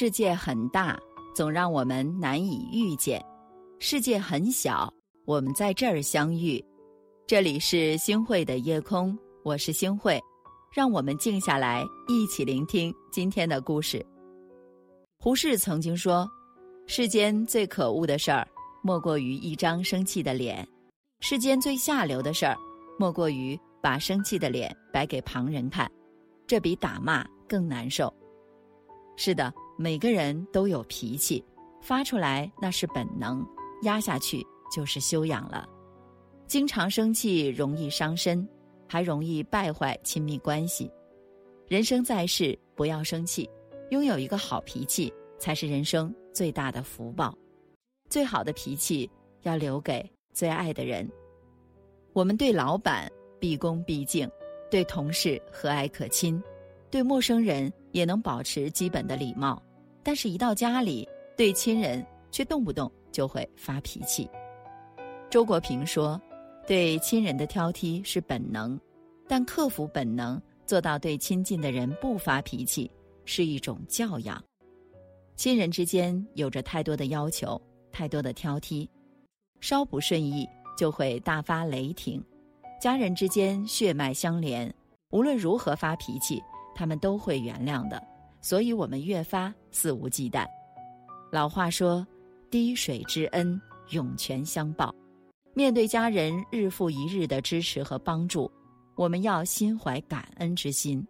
世界很大，总让我们难以遇见；世界很小，我们在这儿相遇。这里是星汇的夜空，我是星汇，让我们静下来，一起聆听今天的故事。胡适曾经说：“世间最可恶的事儿，莫过于一张生气的脸；世间最下流的事儿，莫过于把生气的脸摆给旁人看，这比打骂更难受。”是的。每个人都有脾气，发出来那是本能，压下去就是修养了。经常生气容易伤身，还容易败坏亲密关系。人生在世不要生气，拥有一个好脾气才是人生最大的福报。最好的脾气要留给最爱的人。我们对老板毕恭毕敬，对同事和蔼可亲，对陌生人也能保持基本的礼貌。但是，一到家里，对亲人却动不动就会发脾气。周国平说：“对亲人的挑剔是本能，但克服本能，做到对亲近的人不发脾气，是一种教养。”亲人之间有着太多的要求，太多的挑剔，稍不顺意就会大发雷霆；家人之间血脉相连，无论如何发脾气，他们都会原谅的。所以我们越发肆无忌惮。老话说：“滴水之恩，涌泉相报。”面对家人日复一日的支持和帮助，我们要心怀感恩之心。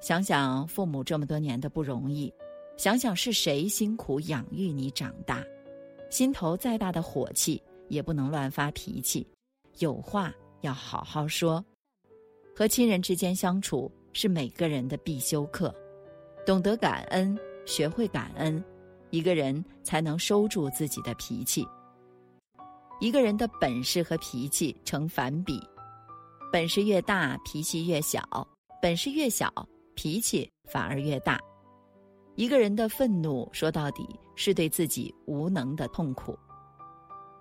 想想父母这么多年的不容易，想想是谁辛苦养育你长大，心头再大的火气也不能乱发脾气，有话要好好说。和亲人之间相处是每个人的必修课。懂得感恩，学会感恩，一个人才能收住自己的脾气。一个人的本事和脾气成反比，本事越大，脾气越小；本事越小，脾气反而越大。一个人的愤怒，说到底是对自己无能的痛苦。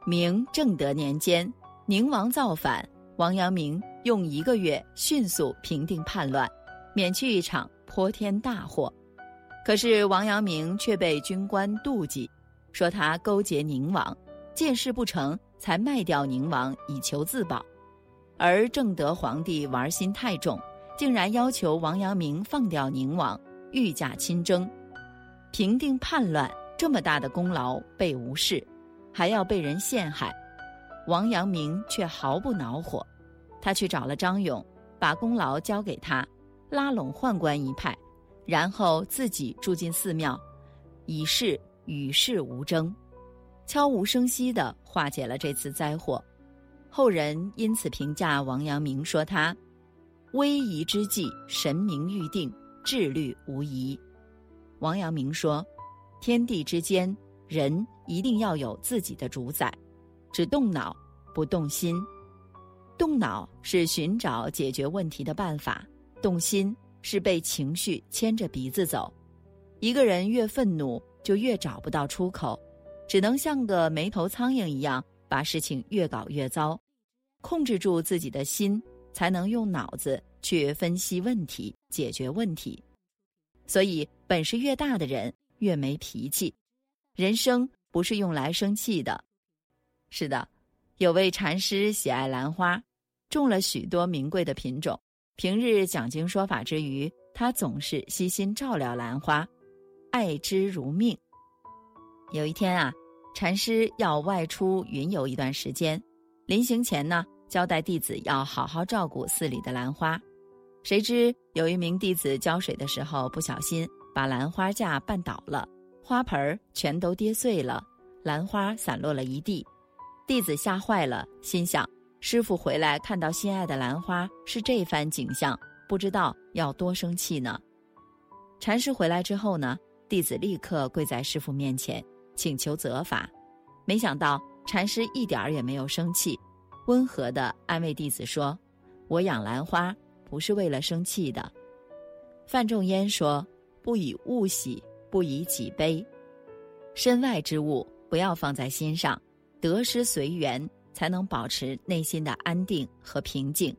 明正德年间，宁王造反，王阳明用一个月迅速平定叛乱，免去一场。泼天大祸，可是王阳明却被军官妒忌，说他勾结宁王，见事不成才卖掉宁王以求自保。而正德皇帝玩心太重，竟然要求王阳明放掉宁王，御驾亲征，平定叛乱。这么大的功劳被无视，还要被人陷害，王阳明却毫不恼火。他去找了张勇，把功劳交给他。拉拢宦官一派，然后自己住进寺庙，以示与世无争，悄无声息地化解了这次灾祸。后人因此评价王阳明说他：“危夷之际，神明预定，志虑无疑。”王阳明说：“天地之间，人一定要有自己的主宰，只动脑不动心。动脑是寻找解决问题的办法。”动心是被情绪牵着鼻子走，一个人越愤怒，就越找不到出口，只能像个没头苍蝇一样，把事情越搞越糟。控制住自己的心，才能用脑子去分析问题、解决问题。所以，本事越大的人越没脾气。人生不是用来生气的。是的，有位禅师喜爱兰花，种了许多名贵的品种。平日讲经说法之余，他总是悉心照料兰花，爱之如命。有一天啊，禅师要外出云游一段时间，临行前呢，交代弟子要好好照顾寺里的兰花。谁知有一名弟子浇水的时候不小心把兰花架绊倒了，花盆儿全都跌碎了，兰花散落了一地。弟子吓坏了，心想。师傅回来看到心爱的兰花是这番景象，不知道要多生气呢。禅师回来之后呢，弟子立刻跪在师傅面前请求责罚。没想到禅师一点儿也没有生气，温和地安慰弟子说：“我养兰花不是为了生气的。”范仲淹说：“不以物喜，不以己悲。身外之物不要放在心上，得失随缘。”才能保持内心的安定和平静。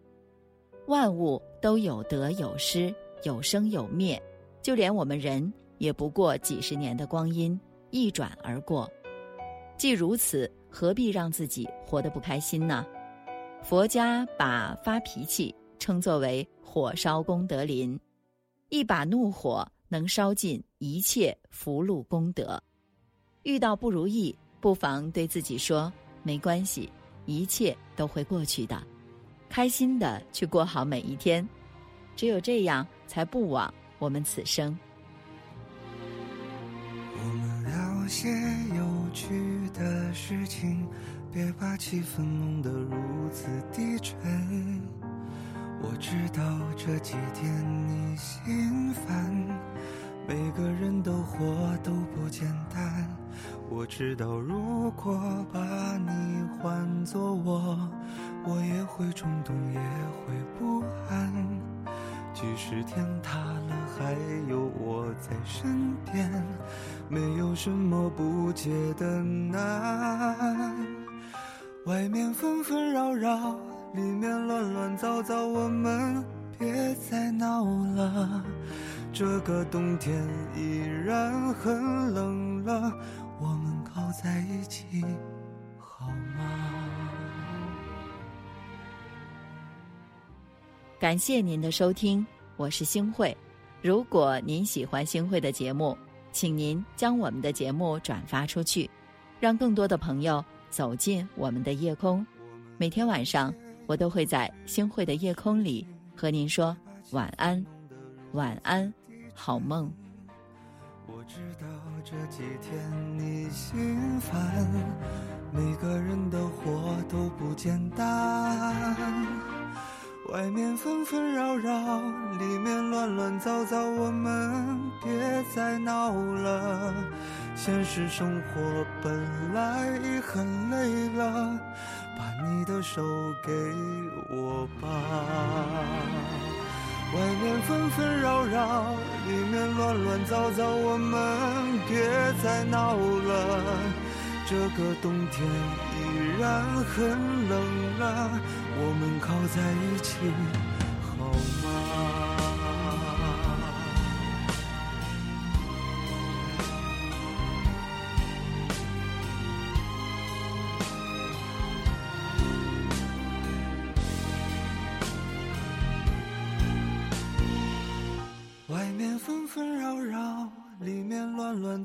万物都有得有失，有生有灭，就连我们人也不过几十年的光阴，一转而过。既如此，何必让自己活得不开心呢？佛家把发脾气称作为“火烧功德林”，一把怒火能烧尽一切福禄功德。遇到不如意，不妨对自己说：“没关系，一切都会过去的。”开心的去过好每一天，只有这样，才不枉我们此生。我们聊些有趣的事情，别把气氛弄得如此低沉。我知道这几天你心烦，每个人都活都不简单。我知道如果把你换作我，我也会冲动，也会不安。即使天塌了，还有我在身边，没有什么不解的难。外面纷纷扰扰，里面乱乱糟糟，我们别再闹了。这个冬天依然很冷了，我们靠在一起好吗？感谢您的收听，我是星慧。如果您喜欢星慧的节目，请您将我们的节目转发出去，让更多的朋友走进我们的夜空。每天晚上，我都会在星慧的夜空里和您说晚安，晚安，好梦。我知道这几天你心烦，每个人的活都不简单。外面纷纷扰扰，里面乱乱糟糟，我们别再闹了。现实生活本来已很累了，把你的手给我吧。外面纷纷扰扰，里面乱乱糟糟，我们别再闹了。这个冬天依然很冷了。我们靠在一起好吗？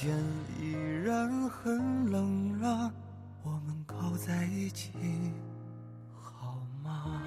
天依然很冷让我们。靠在一起，好吗？